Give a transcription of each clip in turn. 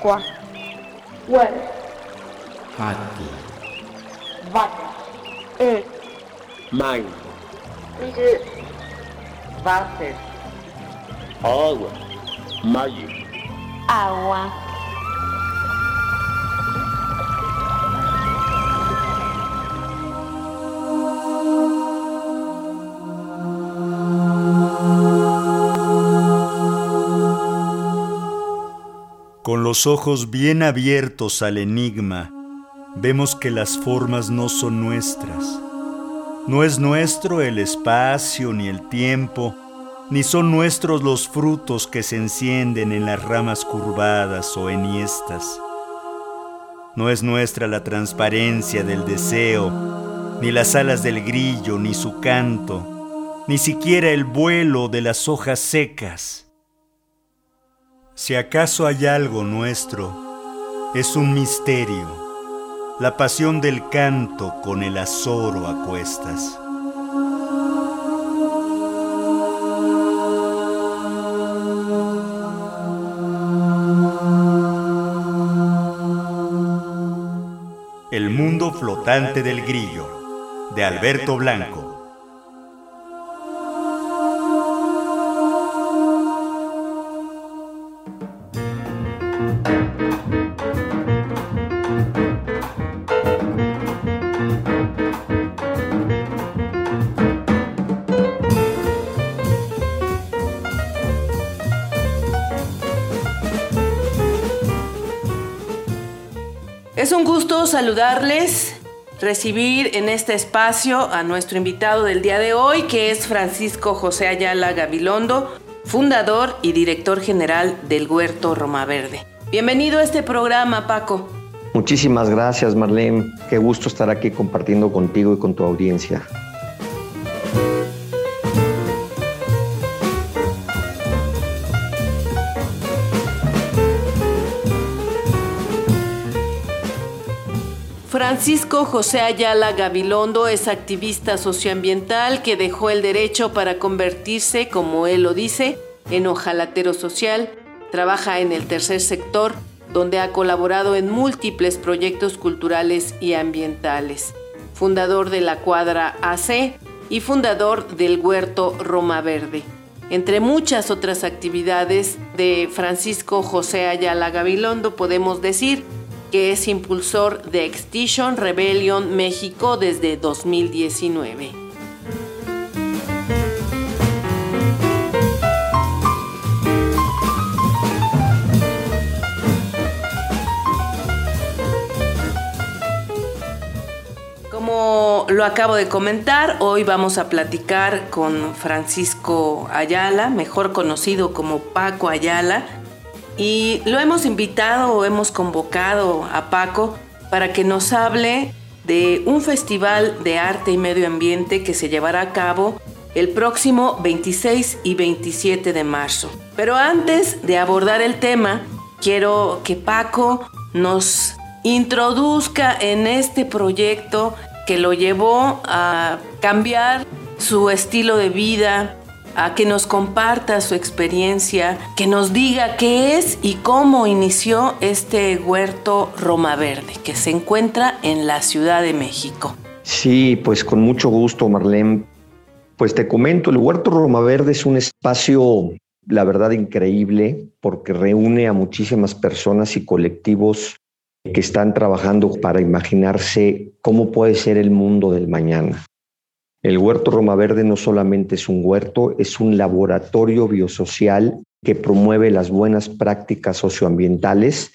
quatro, ué, rato, vaca, um, mãe, de, váter, água, maio, água. Con los ojos bien abiertos al enigma, vemos que las formas no son nuestras. No es nuestro el espacio ni el tiempo, ni son nuestros los frutos que se encienden en las ramas curvadas o enhiestas. No es nuestra la transparencia del deseo, ni las alas del grillo, ni su canto, ni siquiera el vuelo de las hojas secas. Si acaso hay algo nuestro, es un misterio, la pasión del canto con el azoro a cuestas. El mundo flotante del grillo, de Alberto Blanco. Es un gusto saludarles, recibir en este espacio a nuestro invitado del día de hoy, que es Francisco José Ayala Gabilondo, fundador y director general del Huerto Roma Verde. Bienvenido a este programa, Paco. Muchísimas gracias, Marlene. Qué gusto estar aquí compartiendo contigo y con tu audiencia. Francisco José Ayala Gabilondo es activista socioambiental que dejó el derecho para convertirse, como él lo dice, en ojalatero social. Trabaja en el tercer sector, donde ha colaborado en múltiples proyectos culturales y ambientales. Fundador de la Cuadra AC y fundador del Huerto Roma Verde. Entre muchas otras actividades de Francisco José Ayala Gabilondo podemos decir que es impulsor de Extinction Rebellion México desde 2019. Como lo acabo de comentar, hoy vamos a platicar con Francisco Ayala, mejor conocido como Paco Ayala, y lo hemos invitado o hemos convocado a Paco para que nos hable de un festival de arte y medio ambiente que se llevará a cabo el próximo 26 y 27 de marzo. Pero antes de abordar el tema, quiero que Paco nos introduzca en este proyecto que lo llevó a cambiar su estilo de vida, a que nos comparta su experiencia, que nos diga qué es y cómo inició este huerto Roma Verde que se encuentra en la Ciudad de México. Sí, pues con mucho gusto, Marlene. Pues te comento, el huerto Roma Verde es un espacio, la verdad, increíble porque reúne a muchísimas personas y colectivos que están trabajando para imaginarse cómo puede ser el mundo del mañana. El huerto Roma Verde no solamente es un huerto, es un laboratorio biosocial que promueve las buenas prácticas socioambientales.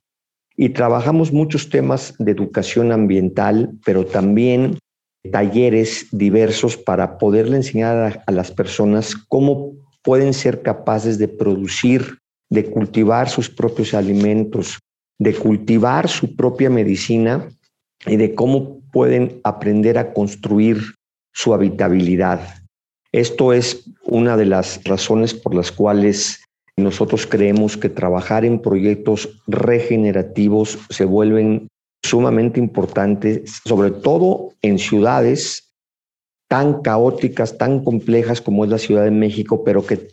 Y trabajamos muchos temas de educación ambiental, pero también talleres diversos para poderle enseñar a, las personas cómo pueden ser capaces de producir, de cultivar sus propios alimentos, de cultivar su propia medicina y de cómo pueden aprender a construir su habitabilidad. Esto es una de las razones por las cuales nosotros creemos que trabajar en proyectos regenerativos se vuelven sumamente importantes, sobre todo en ciudades tan caóticas, tan complejas como es la Ciudad de México, pero que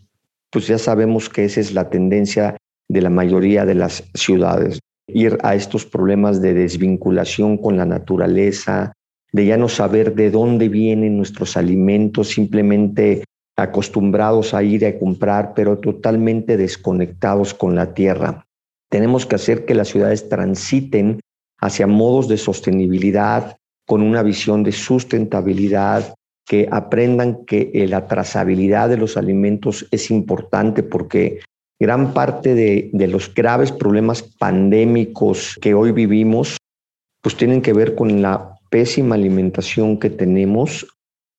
pues ya sabemos que esa es la tendencia de la mayoría de las ciudades. Ir a estos problemas de desvinculación con la naturaleza, de ya no saber de dónde vienen nuestros alimentos, simplemente acostumbrados a ir a comprar, pero totalmente desconectados con la tierra. Tenemos que hacer que las ciudades transiten hacia modos de sostenibilidad, con una visión de sustentabilidad, que aprendan que eh, la trazabilidad de los alimentos es importante porque gran parte de, los graves problemas pandémicos que hoy vivimos, pues tienen que ver con la pésima alimentación que tenemos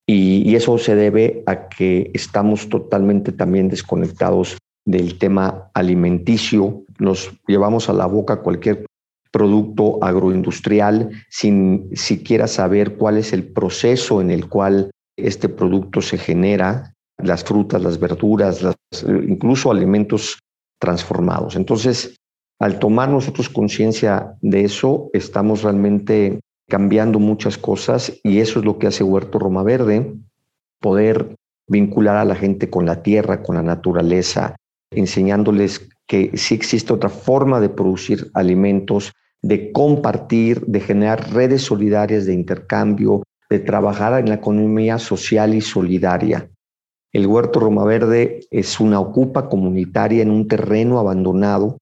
y, eso se debe a que estamos totalmente también desconectados del tema alimenticio. Nos llevamos a la boca cualquier producto agroindustrial sin siquiera saber cuál es el proceso en el cual este producto se genera, las frutas, las verduras, incluso alimentos transformados. Entonces, al tomar nosotros conciencia de eso, estamos realmente cambiando muchas cosas y eso es lo que hace Huerto Roma Verde, poder vincular a la gente con la tierra, con la naturaleza, enseñándoles que sí existe otra forma de producir alimentos, de compartir, de generar redes solidarias de intercambio, de trabajar en la economía social y solidaria. El Huerto Roma Verde es una ocupa comunitaria en un terreno abandonado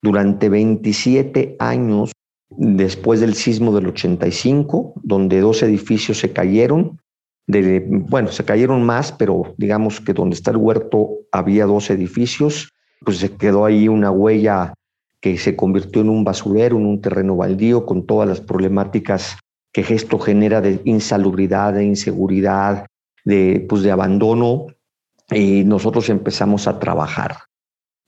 durante 27 años después del sismo del 85, donde dos edificios se cayeron. Bueno, se cayeron más, pero digamos que donde está el huerto había dos edificios, pues se quedó ahí una huella que se convirtió en un basurero, en un terreno baldío, con todas las problemáticas que esto genera de insalubridad, de inseguridad, de, pues de abandono, y nosotros empezamos a trabajar.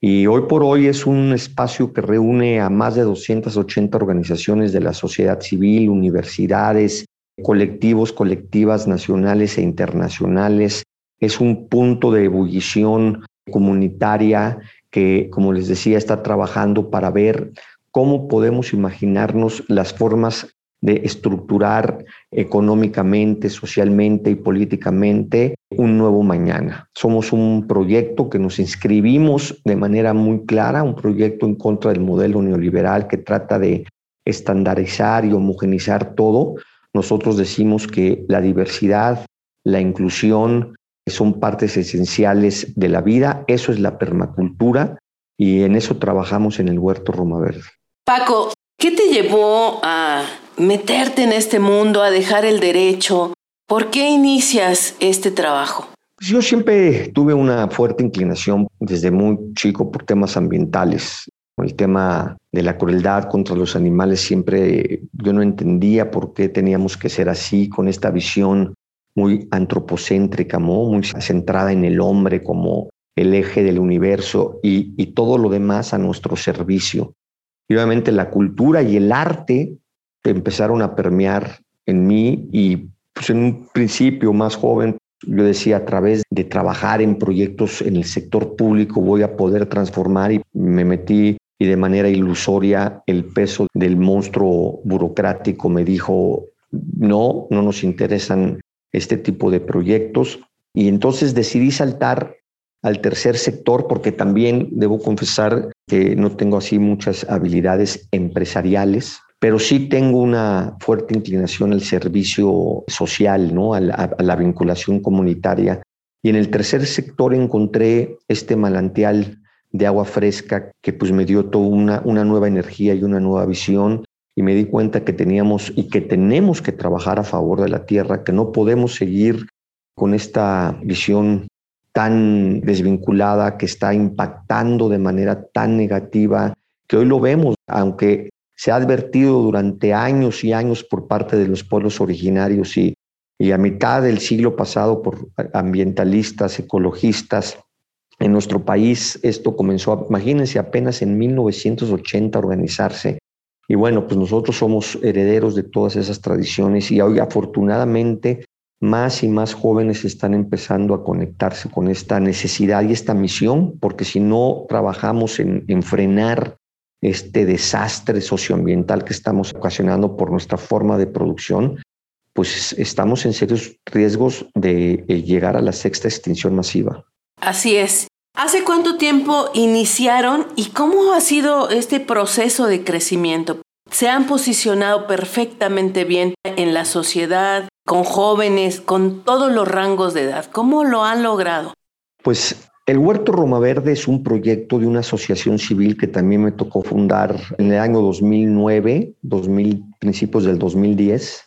Y hoy por hoy es un espacio que reúne a más de 280 organizaciones de la sociedad civil, universidades, colectivos, colectivas nacionales e internacionales. Es un punto de ebullición comunitaria que, como les decía, está trabajando para ver cómo podemos imaginarnos las formas de estructurar económicamente, socialmente y políticamente un nuevo mañana. Somos un proyecto que nos inscribimos de manera muy clara, un proyecto en contra del modelo neoliberal que trata de estandarizar y homogenizar todo. Nosotros decimos que la diversidad, la inclusión, son partes esenciales de la vida, eso es la permacultura y en eso trabajamos en el Huerto Roma Verde. Paco, ¿qué te llevó a meterte en este mundo, a dejar el derecho? ¿Por qué inicias este trabajo? Pues yo siempre tuve una fuerte inclinación desde muy chico por temas ambientales. El tema de la crueldad contra los animales siempre yo no entendía por qué teníamos que ser así, con esta visión muy antropocéntrica, muy centrada en el hombre como el eje del universo y, y todo lo demás a nuestro servicio. Y obviamente la cultura y el arte empezaron a permear en mí y pues en un principio más joven yo decía a través de trabajar en proyectos en el sector público voy a poder transformar y me metí y de manera ilusoria el peso del monstruo burocrático me dijo no, no nos interesan este tipo de proyectos. Y entonces decidí saltar al tercer sector porque también debo confesar que no tengo así muchas habilidades empresariales, pero sí tengo una fuerte inclinación al servicio social, ¿no? a, la, a la vinculación comunitaria. Y en el tercer sector encontré este manantial de agua fresca que pues me dio toda una, una nueva energía y una nueva visión y me di cuenta que teníamos y que tenemos que trabajar a favor de la tierra, que no podemos seguir con esta visión tan desvinculada que está impactando de manera tan negativa, que hoy lo vemos, aunque se ha advertido durante años y años por parte de los pueblos originarios y, y a mitad del siglo pasado por ambientalistas, ecologistas. En nuestro país esto comenzó, imagínense, apenas en 1980 organizarse y bueno, pues nosotros somos herederos de todas esas tradiciones y hoy afortunadamente más y más jóvenes están empezando a conectarse con esta necesidad y esta misión, porque si no trabajamos en, en frenar este desastre socioambiental que estamos ocasionando por nuestra forma de producción, pues estamos en serios riesgos de eh, llegar a la sexta extinción masiva. Así es. ¿Hace cuánto tiempo iniciaron y cómo ha sido este proceso de crecimiento? ¿Se han posicionado perfectamente bien en la sociedad, con jóvenes, con todos los rangos de edad? ¿Cómo lo han logrado? Pues el Huerto Roma Verde es un proyecto de una asociación civil que también me tocó fundar en el año 2009, 2000, principios del 2010,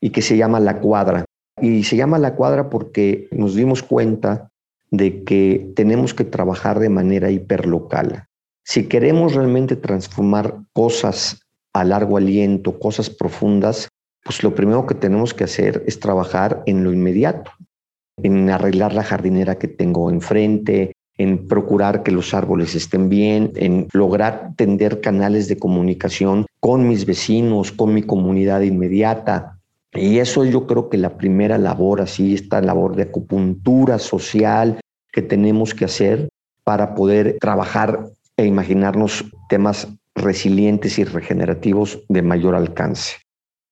y que se llama La Cuadra. Y se llama La Cuadra porque nos dimos cuenta de que tenemos que trabajar de manera hiperlocal. Si queremos realmente transformar cosas a largo aliento, cosas profundas, pues lo primero que tenemos que hacer es trabajar en lo inmediato, en arreglar la jardinera que tengo enfrente, en procurar que los árboles estén bien, en lograr tender canales de comunicación con mis vecinos, con mi comunidad inmediata, y eso yo creo que la primera labor, así, esta labor de acupuntura social que tenemos que hacer para poder trabajar e imaginarnos temas resilientes y regenerativos de mayor alcance.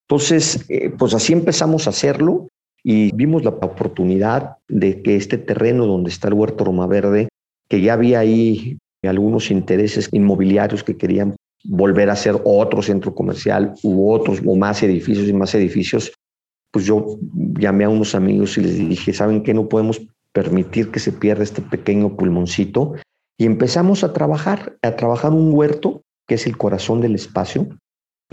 Entonces, eh, pues así empezamos a hacerlo y vimos la oportunidad de que este terreno donde está el huerto Roma Verde, que ya había ahí algunos intereses inmobiliarios que querían volver a hacer otro centro comercial u otros o más edificios y más edificios, pues yo llamé a unos amigos y les dije, ¿saben qué? No podemos permitir que se pierda este pequeño pulmoncito. Y empezamos a trabajar, a trabajar un huerto, que es el corazón del espacio,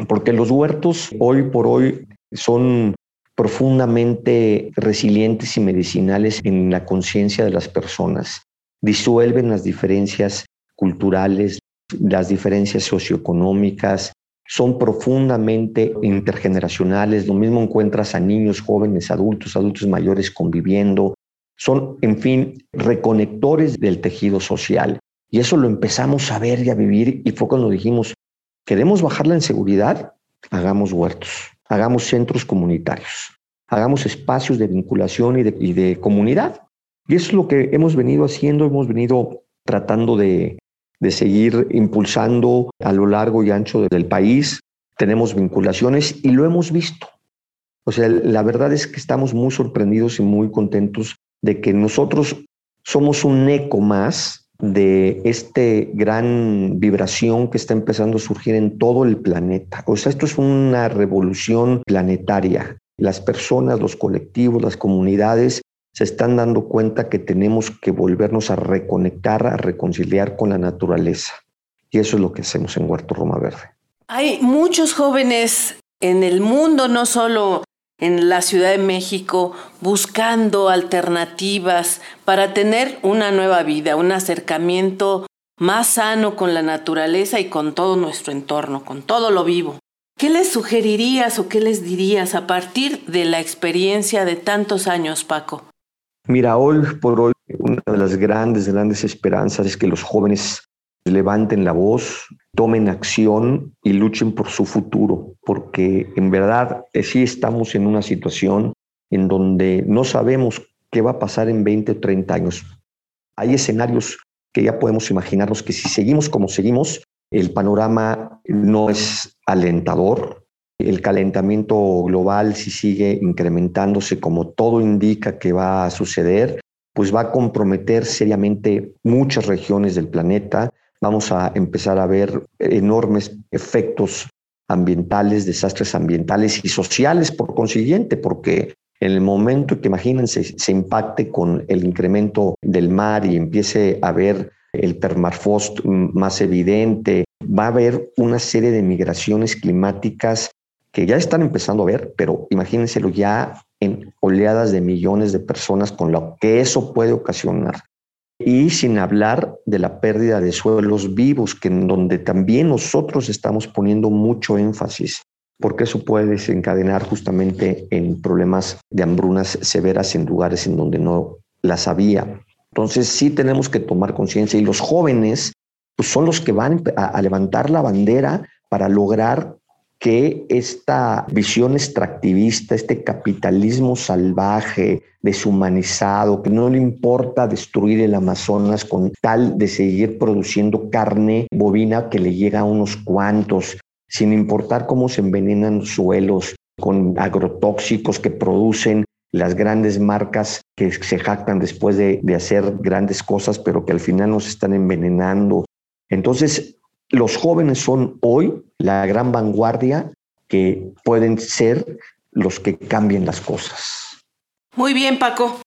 porque los huertos hoy por hoy son profundamente resilientes y medicinales en la conciencia de las personas. Disuelven las diferencias culturales, las diferencias socioeconómicas, son profundamente intergeneracionales. Lo mismo encuentras a niños, jóvenes, adultos, adultos mayores conviviendo. Son, en fin, reconectores del tejido social. Y eso lo empezamos a ver y a vivir y fue cuando dijimos, queremos bajar la inseguridad, hagamos huertos, hagamos centros comunitarios, hagamos espacios de vinculación y de, comunidad. Y es lo que hemos venido haciendo, hemos venido tratando de de seguir impulsando a lo largo y ancho del país. Tenemos vinculaciones y lo hemos visto. O sea, la verdad es que estamos muy sorprendidos y muy contentos de que nosotros somos un eco más de este gran vibración que está empezando a surgir en todo el planeta. O sea, esto es una revolución planetaria. Las personas, los colectivos, las comunidades se están dando cuenta que tenemos que volvernos a reconectar, a reconciliar con la naturaleza. Y eso es lo que hacemos en Huerto Roma Verde. Hay muchos jóvenes en el mundo, no solo en la Ciudad de México, buscando alternativas para tener una nueva vida, un acercamiento más sano con la naturaleza y con todo nuestro entorno, con todo lo vivo. ¿Qué les sugerirías o qué les dirías a partir de la experiencia de tantos años, Paco? Mira, hoy por hoy una de las grandes, grandes esperanzas es que los jóvenes levanten la voz, tomen acción y luchen por su futuro, porque en verdad eh, sí estamos en una situación en donde no sabemos qué va a pasar en 20 o 30 años. Hay escenarios que ya podemos imaginarnos que si seguimos como seguimos, el panorama no es alentador, el calentamiento global, si sigue incrementándose como todo indica que va a suceder, pues va a comprometer seriamente muchas regiones del planeta. Vamos a empezar a ver enormes efectos ambientales, desastres ambientales y sociales por consiguiente, porque en el momento que imagínense se impacte con el incremento del mar y empiece a ver el permafrost más evidente, va a haber una serie de migraciones climáticas que ya están empezando a ver, pero imagínenselo ya en oleadas de millones de personas con lo que eso puede ocasionar. Y sin hablar de la pérdida de suelos vivos, que en donde también nosotros estamos poniendo mucho énfasis, porque eso puede desencadenar justamente en problemas de hambrunas severas en lugares en donde no las había. Entonces sí tenemos que tomar conciencia y los jóvenes pues, son los que van a levantar la bandera para lograr que esta visión extractivista, este capitalismo salvaje, deshumanizado, que no le importa destruir el Amazonas con tal de seguir produciendo carne bovina que le llega a unos cuantos, sin importar cómo se envenenan los suelos con agrotóxicos que producen las grandes marcas que se jactan después de, de hacer grandes cosas, pero que al final nos están envenenando. Entonces, los jóvenes son hoy la gran vanguardia que pueden ser los que cambien las cosas. Muy bien, Paco.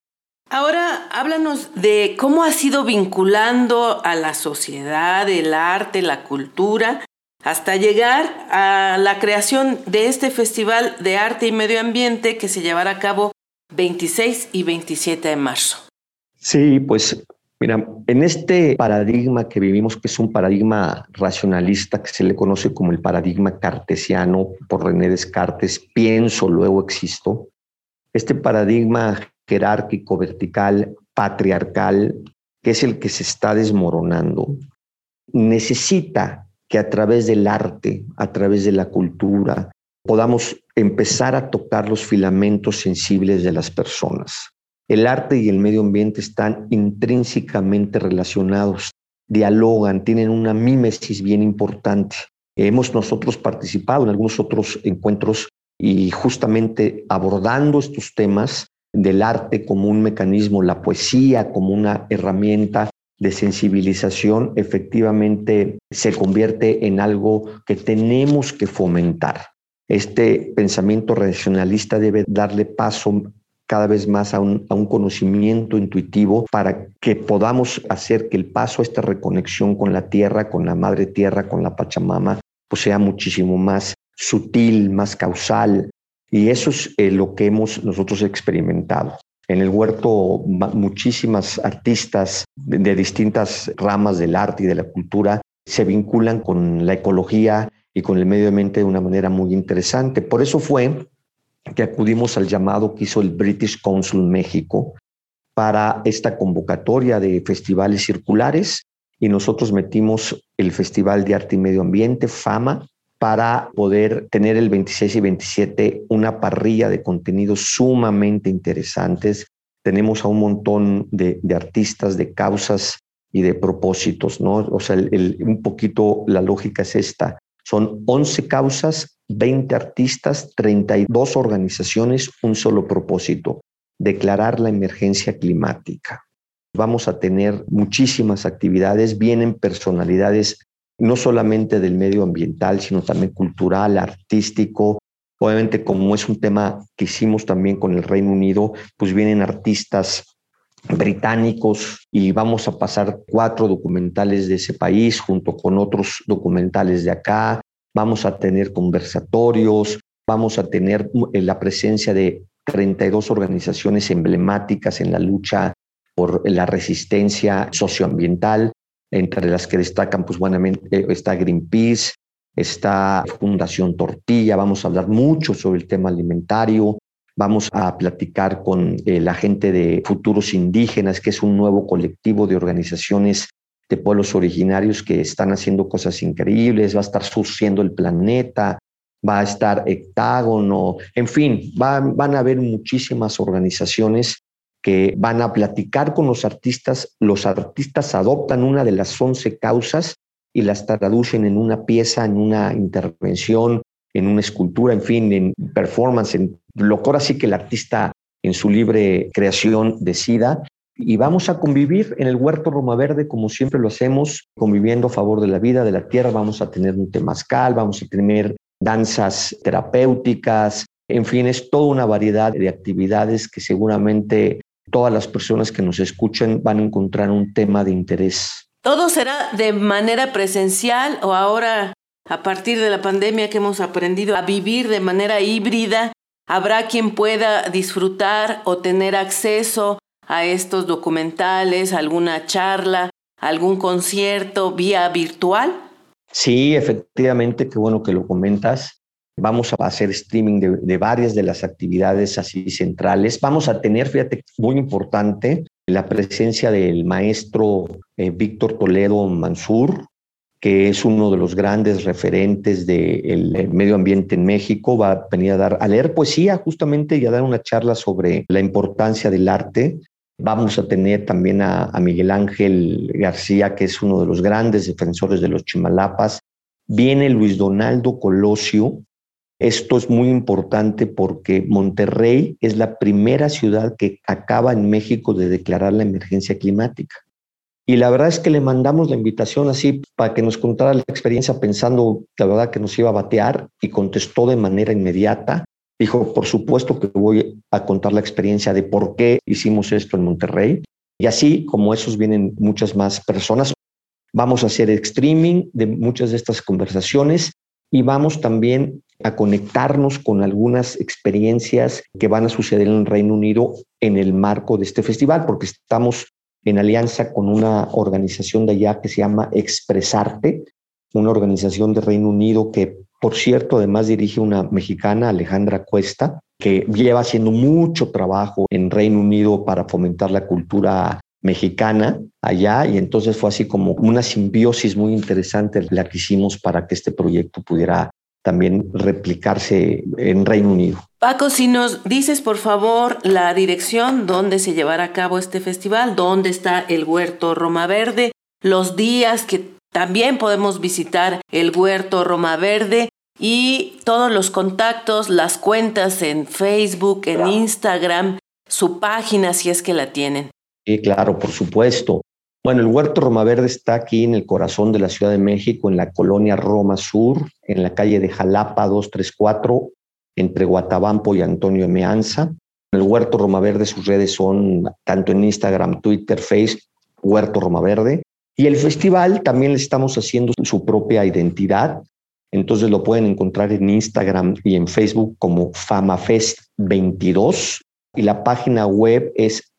Ahora háblanos de cómo has ido vinculando a la sociedad, el arte, la cultura, hasta llegar a la creación de este Festival de Arte y Medio Ambiente que se llevará a cabo 26 y 27 de marzo. Sí, pues mira, en este paradigma que vivimos, que es un paradigma racionalista que se le conoce como el paradigma cartesiano por René Descartes, pienso, luego existo, este paradigma jerárquico, vertical, patriarcal, que es el que se está desmoronando, necesita que a través del arte, a través de la cultura, podamos empezar a tocar los filamentos sensibles de las personas. El arte y el medio ambiente están intrínsecamente relacionados, dialogan, tienen una mímesis bien importante. Hemos nosotros participado en algunos otros encuentros y justamente abordando estos temas del arte como un mecanismo, la poesía como una herramienta de sensibilización, efectivamente se convierte en algo que tenemos que fomentar. Este pensamiento racionalista debe darle paso cada vez más a un, a un, conocimiento intuitivo para que podamos hacer que el paso a esta reconexión con la tierra, con la madre tierra, con la Pachamama, pues sea muchísimo más sutil, más causal. Y eso es eh, lo que hemos nosotros experimentado. En el huerto muchísimas artistas de, de distintas ramas del arte y de la cultura se vinculan con la ecología y con el medio ambiente de una manera muy interesante. Por eso fue que acudimos al llamado que hizo el British Council México para esta convocatoria de festivales circulares y nosotros metimos el Festival de Arte y Medio Ambiente, FAMA, para poder tener el 26 y 27 una parrilla de contenidos sumamente interesantes. Tenemos a un montón de, artistas, de causas y de propósitos, ¿no? O sea, un poquito la lógica es esta. Son 11 causas, 20 artistas, 32 organizaciones, un solo propósito, declarar la emergencia climática. Vamos a tener muchísimas actividades, vienen personalidades no solamente del medio ambiental, sino también cultural, artístico. Obviamente, como es un tema que hicimos también con el Reino Unido, pues vienen artistas británicos y vamos a pasar cuatro documentales de ese país junto con otros documentales de acá. Vamos a tener conversatorios, vamos a tener eh, la presencia de 32 organizaciones emblemáticas en la lucha por la resistencia socioambiental, entre las que destacan, pues buenamente, eh, está Greenpeace, está Fundación Tortilla, vamos a hablar mucho sobre el tema alimentario, Vamos a platicar con eh, la gente de Futuros Indígenas, que es un nuevo colectivo de organizaciones de pueblos originarios que están haciendo cosas increíbles, va a estar surciendo el planeta, va a estar Hectágono, en fin, van, van a haber muchísimas organizaciones que van a platicar con los artistas, los artistas adoptan una de las 11 causas y las traducen en una pieza, en una intervención, en una escultura, en fin, en performance, en lo que ahora que el artista en su libre creación decida. Y vamos a convivir en el huerto Roma Verde como siempre lo hacemos, conviviendo a favor de la vida, de la tierra. Vamos a tener un temazcal, vamos a tener danzas terapéuticas, en fin, es toda una variedad de actividades que seguramente todas las personas que nos escuchen van a encontrar un tema de interés. ¿Todo será de manera presencial o ahora, a partir de la pandemia que hemos aprendido a vivir de manera híbrida, Habrá quien pueda disfrutar o tener acceso a estos documentales, alguna charla, algún concierto vía virtual. Sí, efectivamente, qué bueno que lo comentas. Vamos a hacer streaming de, varias de las actividades así centrales. Vamos a tener, fíjate, muy importante, la presencia del maestro eh, Víctor Toledo Mansur, que es uno de los grandes referentes del medio ambiente en México, va a venir a, dar, a leer poesía justamente y a dar una charla sobre la importancia del arte. Vamos a tener también a, a Miguel Ángel García, que es uno de los grandes defensores de los Chimalapas. Viene Luis Donaldo Colosio, Esto es muy importante porque Monterrey es la primera ciudad que acaba en México de declarar la emergencia climática. Y la verdad es que le mandamos la invitación así para que nos contara la experiencia pensando, la verdad, que nos iba a batear y contestó de manera inmediata. Dijo, por supuesto que voy a contar la experiencia de por qué hicimos esto en Monterrey. Y así como esos vienen muchas más personas. Vamos a hacer streaming de muchas de estas conversaciones y vamos también a conectarnos con algunas experiencias que van a suceder en el Reino Unido en el marco de este festival, porque estamos en alianza con una organización de allá que se llama Expresarte, una organización de Reino Unido que, por cierto, además dirige una mexicana, Alejandra Cuesta, que lleva haciendo mucho trabajo en Reino Unido para fomentar la cultura mexicana allá. Y entonces fue así como una simbiosis muy interesante la que hicimos para que este proyecto pudiera también replicarse en Reino Unido. Paco, si nos dices por favor la dirección donde se llevará a cabo este festival, dónde está el huerto Roma Verde, los días que también podemos visitar el huerto Roma Verde y todos los contactos, las cuentas en Facebook, en Instagram, su página si es que la tienen. Sí, claro, por supuesto. Bueno, el Huerto Roma Verde está aquí en el corazón de la Ciudad de México, en la colonia Roma Sur, en la calle de Jalapa 234, entre Guatabampo y Antonio Meanza. El Huerto Roma Verde, sus redes son tanto en Instagram, Twitter, Facebook, Huerto Roma Verde. Y el festival también le estamos haciendo su propia identidad. Entonces lo pueden encontrar en Instagram y en Facebook como FamaFest22 y la página web es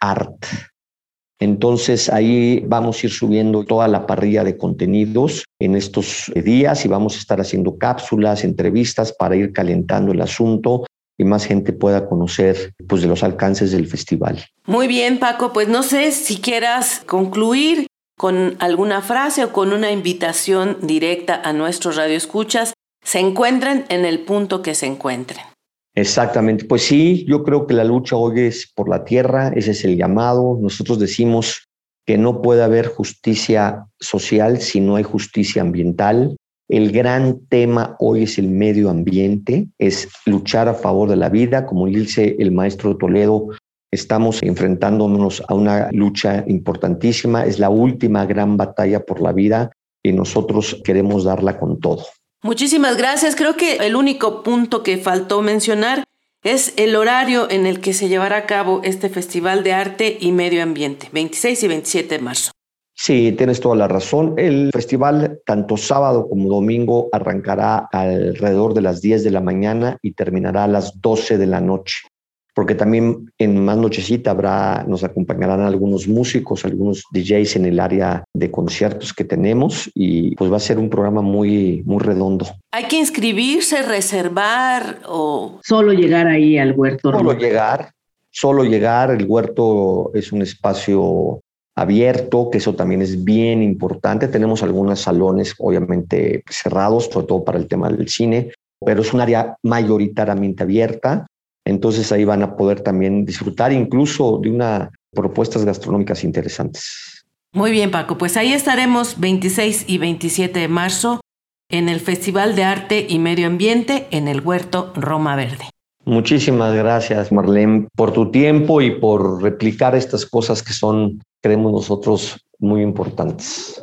famafest.art. Entonces ahí vamos a ir subiendo toda la parrilla de contenidos en estos días y vamos a estar haciendo cápsulas, entrevistas para ir calentando el asunto y más gente pueda conocer pues de los alcances del festival. Muy bien, Paco, pues no sé si quieras concluir con alguna frase o con una invitación directa a nuestros radioescuchas. Se encuentren en el punto que se encuentren. Exactamente, pues sí, yo creo que la lucha hoy es por la tierra, ese es el llamado. Nosotros decimos que no puede haber justicia social si no hay justicia ambiental. El gran tema hoy es el medio ambiente, es luchar a favor de la vida, como dice el maestro Toledo, estamos enfrentándonos a una lucha importantísima, es la última gran batalla por la vida y nosotros queremos darla con todo. Muchísimas gracias. Creo que el único punto que faltó mencionar es el horario en el que se llevará a cabo este Festival de Arte y Medio Ambiente, 26 y 27 de marzo. Sí, tienes toda la razón. El festival, tanto sábado como domingo, arrancará alrededor de las 10 de la mañana y terminará a las 12 de la noche porque también en más nochecita habrá, nos acompañarán algunos músicos, algunos DJs en el área de conciertos que tenemos y pues va a ser un programa muy, muy redondo. ¿Hay que inscribirse, reservar o...? Solo llegar ahí al huerto. Solo llegar, solo llegar. El huerto es un espacio abierto, que eso también es bien importante. Tenemos algunos salones, obviamente, cerrados, sobre todo para el tema del cine, pero es un área mayoritariamente abierta entonces ahí van a poder también disfrutar incluso de unas propuestas gastronómicas interesantes. Muy bien, Paco. Pues ahí estaremos 26 y 27 de marzo en el Festival de Arte y Medio Ambiente en el Huerto Roma Verde. Muchísimas gracias, Marlene, por tu tiempo y por replicar estas cosas que son, creemos nosotros, muy importantes.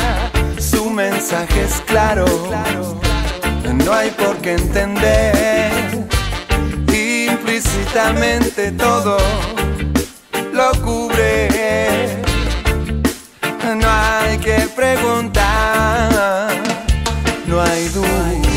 mensaje es claro, no hay por qué entender implícitamente todo lo cubre. No hay que preguntar, no hay duda.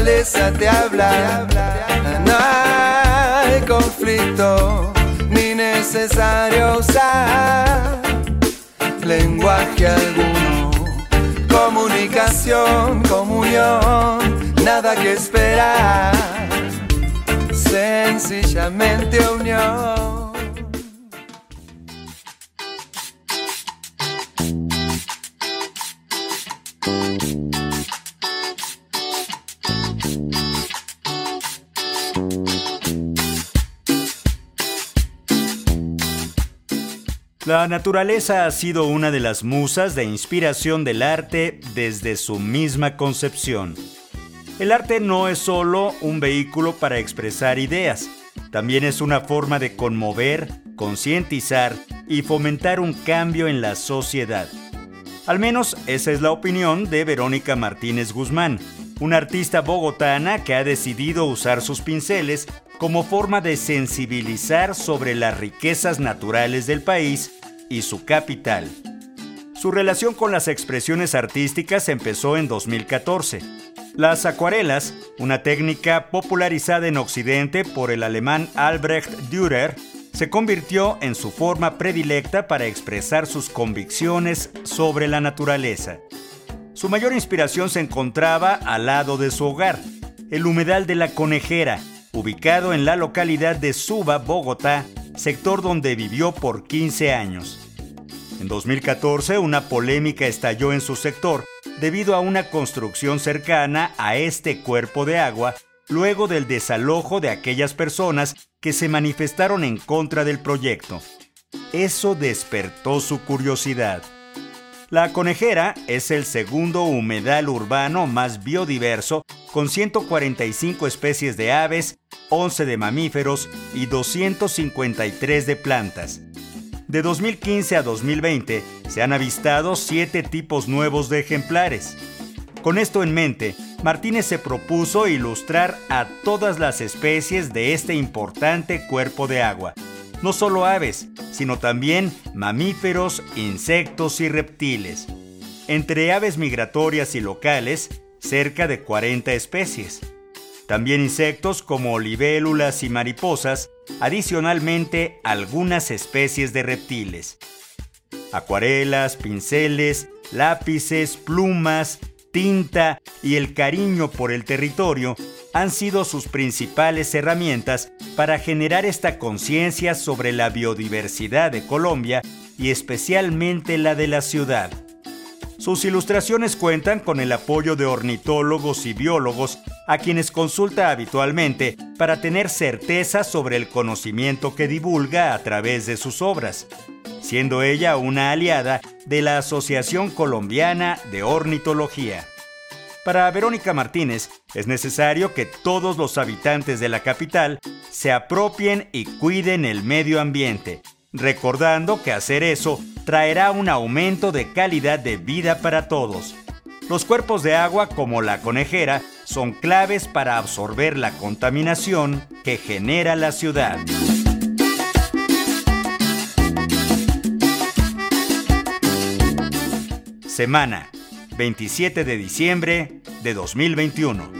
Naturaleza te habla, no hay conflicto ni necesario usar lenguaje alguno. Comunicación, comunión, nada que esperar, sencillamente unión. La naturaleza ha sido una de las musas de inspiración del arte desde su misma concepción. El arte no es solo un vehículo para expresar ideas, también es una forma de conmover, concientizar y fomentar un cambio en la sociedad. Al menos esa es la opinión de Verónica Martínez Guzmán, una artista bogotana que ha decidido usar sus pinceles como forma de sensibilizar sobre las riquezas naturales del país y su capital. Su relación con las expresiones artísticas empezó en 2014. Las acuarelas, una técnica popularizada en Occidente por el alemán Albrecht Dürer, se convirtió en su forma predilecta para expresar sus convicciones sobre la naturaleza. Su mayor inspiración se encontraba al lado de su hogar, el humedal de la Conejera, ubicado en la localidad de Suba, Bogotá, sector donde vivió por 15 años. En 2014, una polémica estalló en su sector debido a una construcción cercana a este cuerpo de agua luego del desalojo de aquellas personas que se manifestaron en contra del proyecto. Eso despertó su curiosidad. La Conejera es el segundo humedal urbano más biodiverso, con 145 especies de aves, 11 de mamíferos y 253 de plantas. De 2015 a 2020 se han avistado siete tipos nuevos de ejemplares. Con esto en mente, Martínez se propuso ilustrar a todas las especies de este importante cuerpo de agua, no solo aves, sino también mamíferos, insectos y reptiles. Entre aves migratorias y locales, cerca de 40 especies. También insectos como libélulas y mariposas, adicionalmente algunas especies de reptiles. Acuarelas, pinceles, lápices, plumas, tinta y el cariño por el territorio han sido sus principales herramientas para generar esta conciencia sobre la biodiversidad de Colombia y especialmente la de la ciudad. Sus ilustraciones cuentan con el apoyo de ornitólogos y biólogos a quienes consulta habitualmente para tener certeza sobre el conocimiento que divulga a través de sus obras, siendo ella una aliada de la Asociación Colombiana de Ornitología. Para Verónica Martínez es necesario que todos los habitantes de la capital se apropien y cuiden el medio ambiente, recordando que hacer eso traerá un aumento de calidad de vida para todos. Los cuerpos de agua como la conejera son claves para absorber la contaminación que genera la ciudad. Semana 27 de diciembre de 2021.